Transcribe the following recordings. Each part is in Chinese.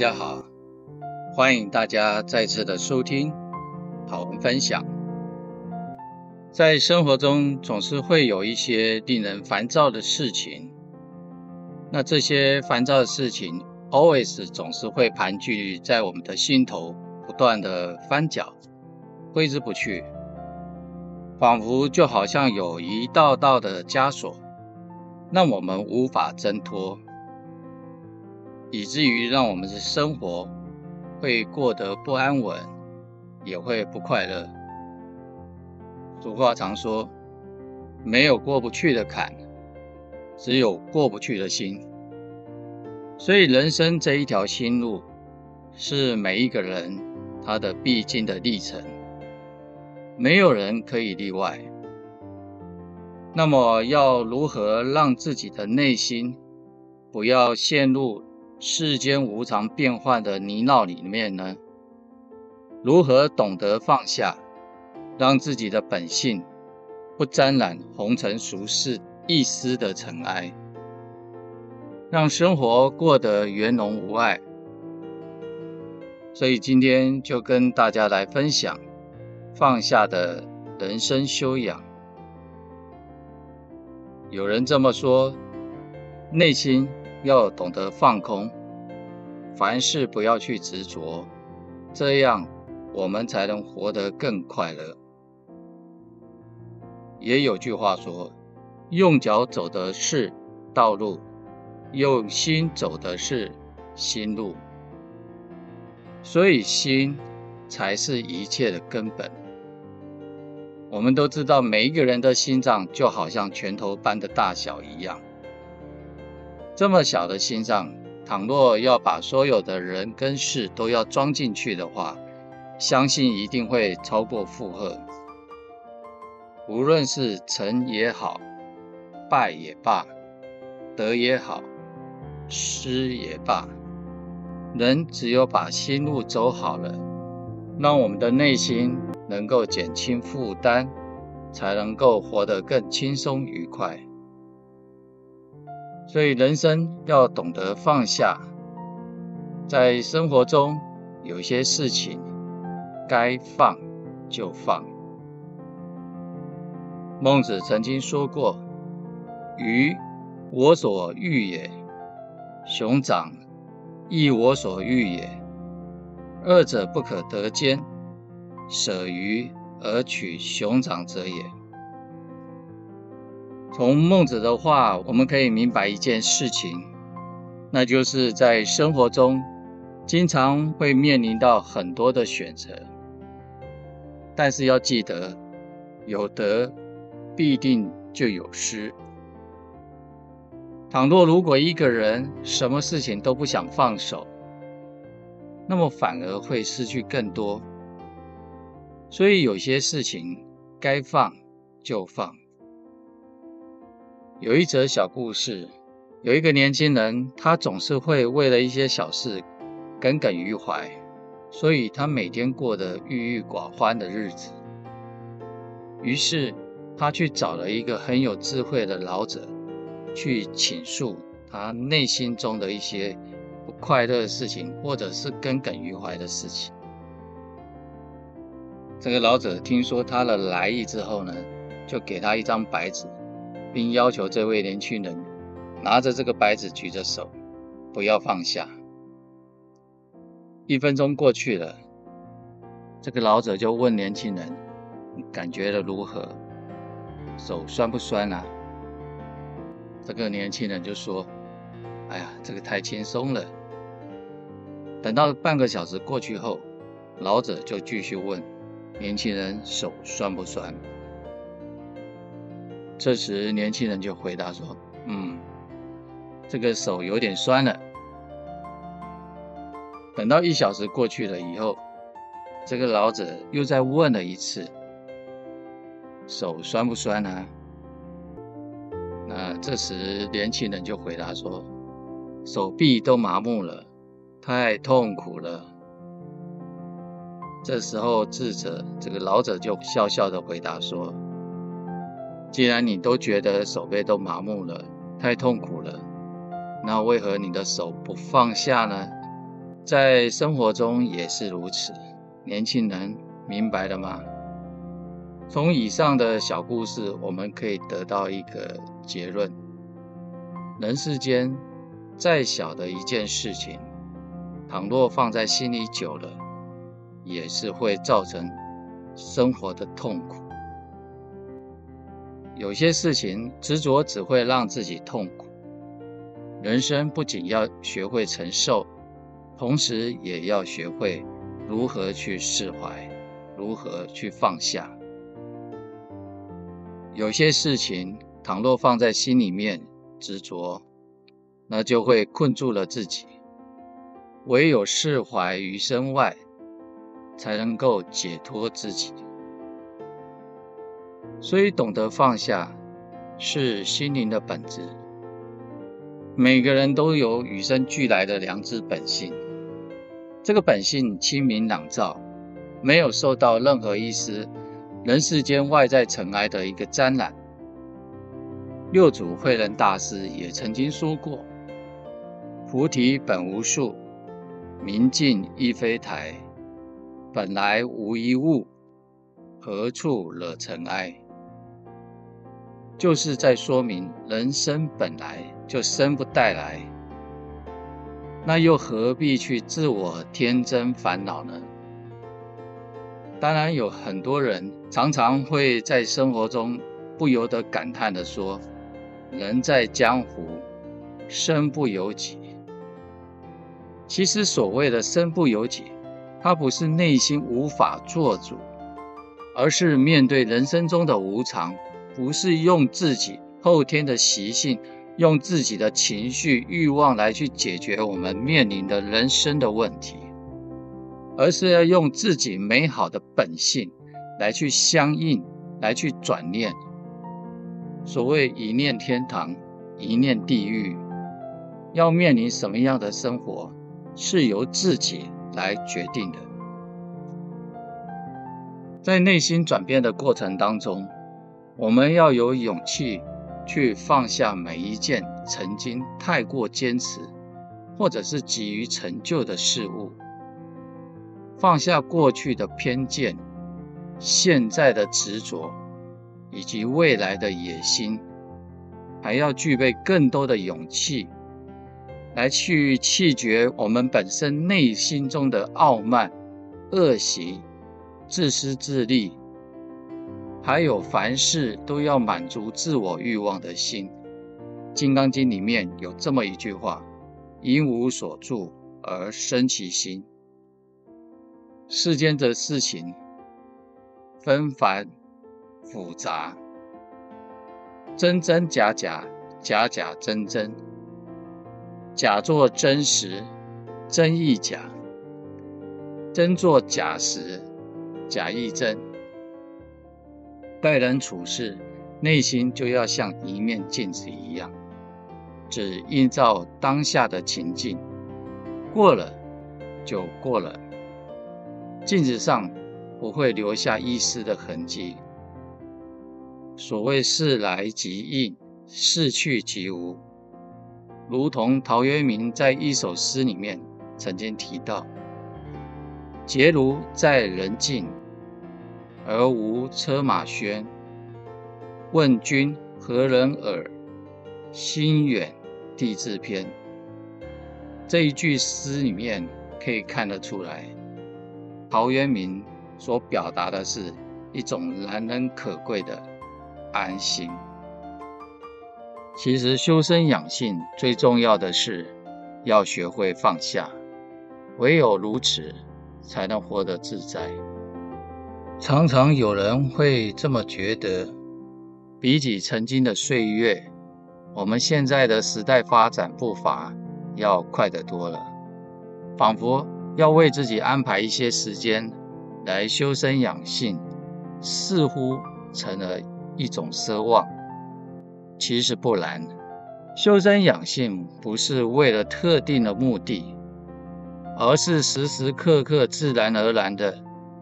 大家好，欢迎大家再次的收听好文分享。在生活中总是会有一些令人烦躁的事情，那这些烦躁的事情，always 总是会盘踞在我们的心头，不断的翻搅，挥之不去，仿佛就好像有一道道的枷锁，让我们无法挣脱。以至于让我们的生活会过得不安稳，也会不快乐。俗话常说，没有过不去的坎，只有过不去的心。所以，人生这一条心路，是每一个人他的必经的历程，没有人可以例外。那么，要如何让自己的内心不要陷入世间无常变幻的泥淖里面呢？如何懂得放下，让自己的本性不沾染红尘俗世一丝的尘埃，让生活过得圆融无碍？所以今天就跟大家来分享放下的人生修养。有人这么说，内心。要懂得放空，凡事不要去执着，这样我们才能活得更快乐。也有句话说：“用脚走的是道路，用心走的是心路。”所以心才是一切的根本。我们都知道，每一个人的心脏就好像拳头般的大小一样。这么小的心脏，倘若要把所有的人跟事都要装进去的话，相信一定会超过负荷。无论是成也好，败也罢，得也好，失也罢，人只有把心路走好了，让我们的内心能够减轻负担，才能够活得更轻松愉快。所以，人生要懂得放下。在生活中，有些事情该放就放。孟子曾经说过：“鱼，我所欲也；熊掌，亦我所欲也。二者不可得兼，舍鱼而取熊掌者也。”从孟子的话，我们可以明白一件事情，那就是在生活中，经常会面临到很多的选择，但是要记得，有得必定就有失。倘若如果一个人什么事情都不想放手，那么反而会失去更多。所以有些事情该放就放。有一则小故事，有一个年轻人，他总是会为了一些小事耿耿于怀，所以他每天过得郁郁寡欢的日子。于是他去找了一个很有智慧的老者，去倾诉他内心中的一些不快乐的事情，或者是耿耿于怀的事情。这个老者听说他的来意之后呢，就给他一张白纸。并要求这位年轻人拿着这个白纸，举着手，不要放下。一分钟过去了，这个老者就问年轻人：“你感觉的如何？手酸不酸啊？”这个年轻人就说：“哎呀，这个太轻松了。”等到半个小时过去后，老者就继续问年轻人：“手酸不酸？”这时，年轻人就回答说：“嗯，这个手有点酸了。”等到一小时过去了以后，这个老者又再问了一次：“手酸不酸呢？”那这时，年轻人就回答说：“手臂都麻木了，太痛苦了。”这时候，智者这个老者就笑笑的回答说。既然你都觉得手背都麻木了，太痛苦了，那为何你的手不放下呢？在生活中也是如此。年轻人明白了吗？从以上的小故事，我们可以得到一个结论：人世间再小的一件事情，倘若放在心里久了，也是会造成生活的痛苦。有些事情执着只会让自己痛苦。人生不仅要学会承受，同时也要学会如何去释怀，如何去放下。有些事情倘若放在心里面执着，那就会困住了自己。唯有释怀于身外，才能够解脱自己。所以，懂得放下是心灵的本质。每个人都有与生俱来的良知本性，这个本性清明朗照，没有受到任何一丝人世间外在尘埃的一个沾染。六祖慧能大师也曾经说过：“菩提本无树，明镜亦非台，本来无一物，何处惹尘埃？”就是在说明，人生本来就生不带来，那又何必去自我天真烦恼呢？当然，有很多人常常会在生活中不由得感叹地说：“人在江湖，身不由己。”其实，所谓的“身不由己”，它不是内心无法做主，而是面对人生中的无常。不是用自己后天的习性，用自己的情绪欲望来去解决我们面临的人生的问题，而是要用自己美好的本性来去相应，来去转念。所谓一念天堂，一念地狱，要面临什么样的生活，是由自己来决定的。在内心转变的过程当中。我们要有勇气去放下每一件曾经太过坚持，或者是急于成就的事物，放下过去的偏见、现在的执着，以及未来的野心，还要具备更多的勇气，来去弃绝我们本身内心中的傲慢、恶习、自私自利。还有凡事都要满足自我欲望的心，《金刚经》里面有这么一句话：“因无所住而生其心。”世间的事情纷繁复杂，真真假假，假假真真，假作真实，真亦假；真作假实，假亦真。待人处事，内心就要像一面镜子一样，只映照当下的情境，过了就过了，镜子上不会留下一丝的痕迹。所谓事来即应，事去即无，如同陶渊明在一首诗里面曾经提到：“结庐在人境。”而无车马喧，问君何人耳？心远地自偏。这一句诗里面可以看得出来，陶渊明所表达的是一种难能可贵的安心。其实修身养性最重要的是要学会放下，唯有如此，才能活得自在。常常有人会这么觉得，比起曾经的岁月，我们现在的时代发展步伐要快得多了，仿佛要为自己安排一些时间来修身养性，似乎成了一种奢望。其实不然，修身养性不是为了特定的目的，而是时时刻刻自然而然的。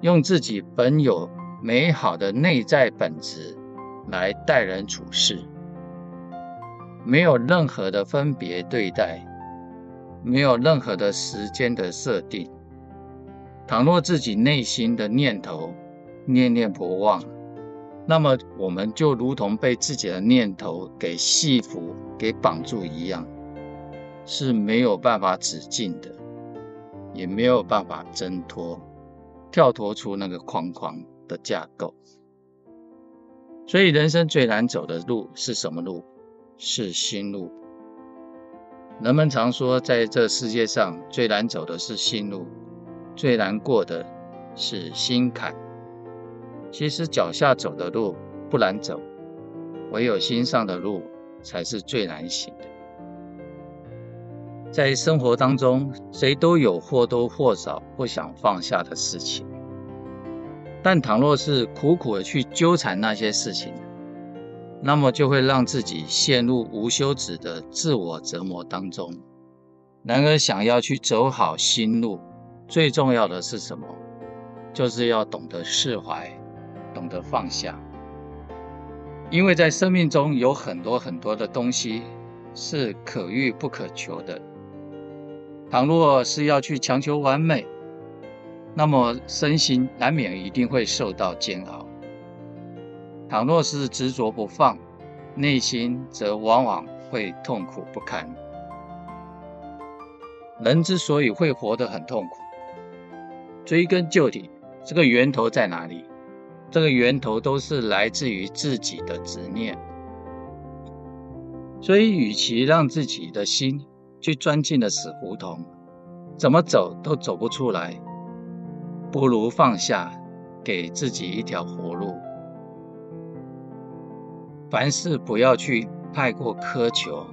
用自己本有美好的内在本质来待人处事，没有任何的分别对待，没有任何的时间的设定。倘若自己内心的念头念念不忘，那么我们就如同被自己的念头给系缚、给绑住一样，是没有办法止境的，也没有办法挣脱、跳脱出那个框框的架构。所以，人生最难走的路是什么路？是心路。人们常说，在这世界上最难走的是心路。最难过的是心坎。其实脚下走的路不难走，唯有心上的路才是最难行的。在生活当中，谁都有或多或少不想放下的事情，但倘若是苦苦的去纠缠那些事情，那么就会让自己陷入无休止的自我折磨当中。然而，想要去走好心路，最重要的是什么？就是要懂得释怀，懂得放下。因为在生命中有很多很多的东西是可遇不可求的。倘若是要去强求完美，那么身心难免一定会受到煎熬。倘若是执着不放，内心则往往会痛苦不堪。人之所以会活得很痛苦，追根究底，这个源头在哪里？这个源头都是来自于自己的执念。所以，与其让自己的心去钻进了死胡同，怎么走都走不出来，不如放下，给自己一条活路。凡事不要去太过苛求，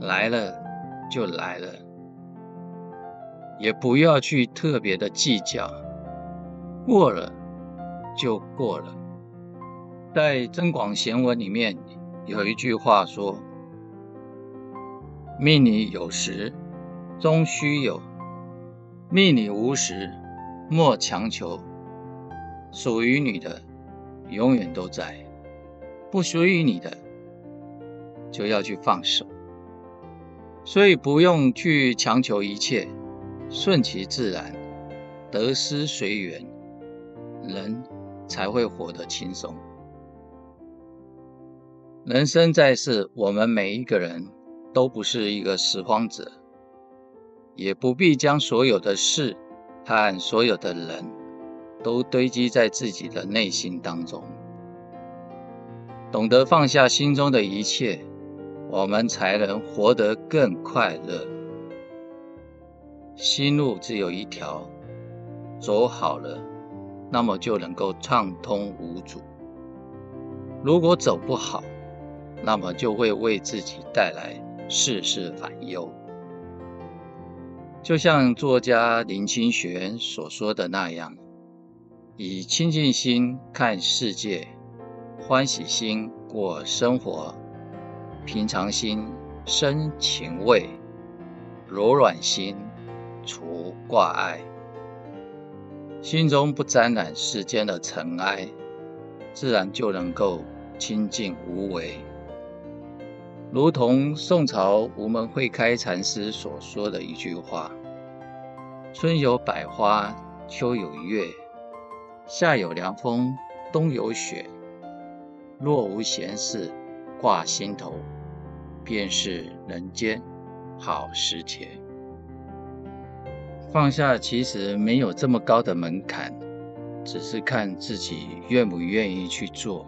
来了就来了。也不要去特别的计较，过了就过了。在《增广贤文》里面有一句话说：“命里有时终须有，命里无时莫强求。属于你的永远都在，不属于你的就要去放手。所以不用去强求一切。”顺其自然，得失随缘，人才会活得轻松。人生在世，我们每一个人都不是一个拾荒者，也不必将所有的事和所有的人都堆积在自己的内心当中。懂得放下心中的一切，我们才能活得更快乐。心路只有一条，走好了，那么就能够畅通无阻；如果走不好，那么就会为自己带来世事烦忧。就像作家林清玄所说的那样：“以清净心看世界，欢喜心过生活，平常心生情味，柔软心。”除挂碍，心中不沾染世间的尘埃，自然就能够清净无为。如同宋朝无门慧开禅师所说的一句话：“春有百花，秋有月，夏有凉风，冬有雪。若无闲事挂心头，便是人间好时节。”放下其实没有这么高的门槛，只是看自己愿不愿意去做。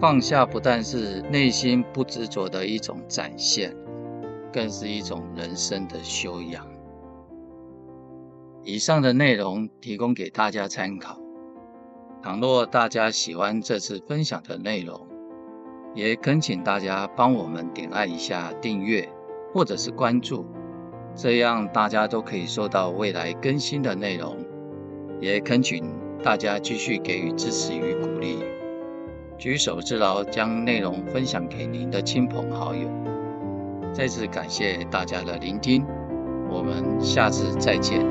放下不但是内心不执着的一种展现，更是一种人生的修养。以上的内容提供给大家参考。倘若大家喜欢这次分享的内容，也恳请大家帮我们点按一下订阅或者是关注。这样大家都可以收到未来更新的内容，也恳请大家继续给予支持与鼓，举手之劳将内容分享给您的亲朋好友。再次感谢大家的聆听，我们下次再见。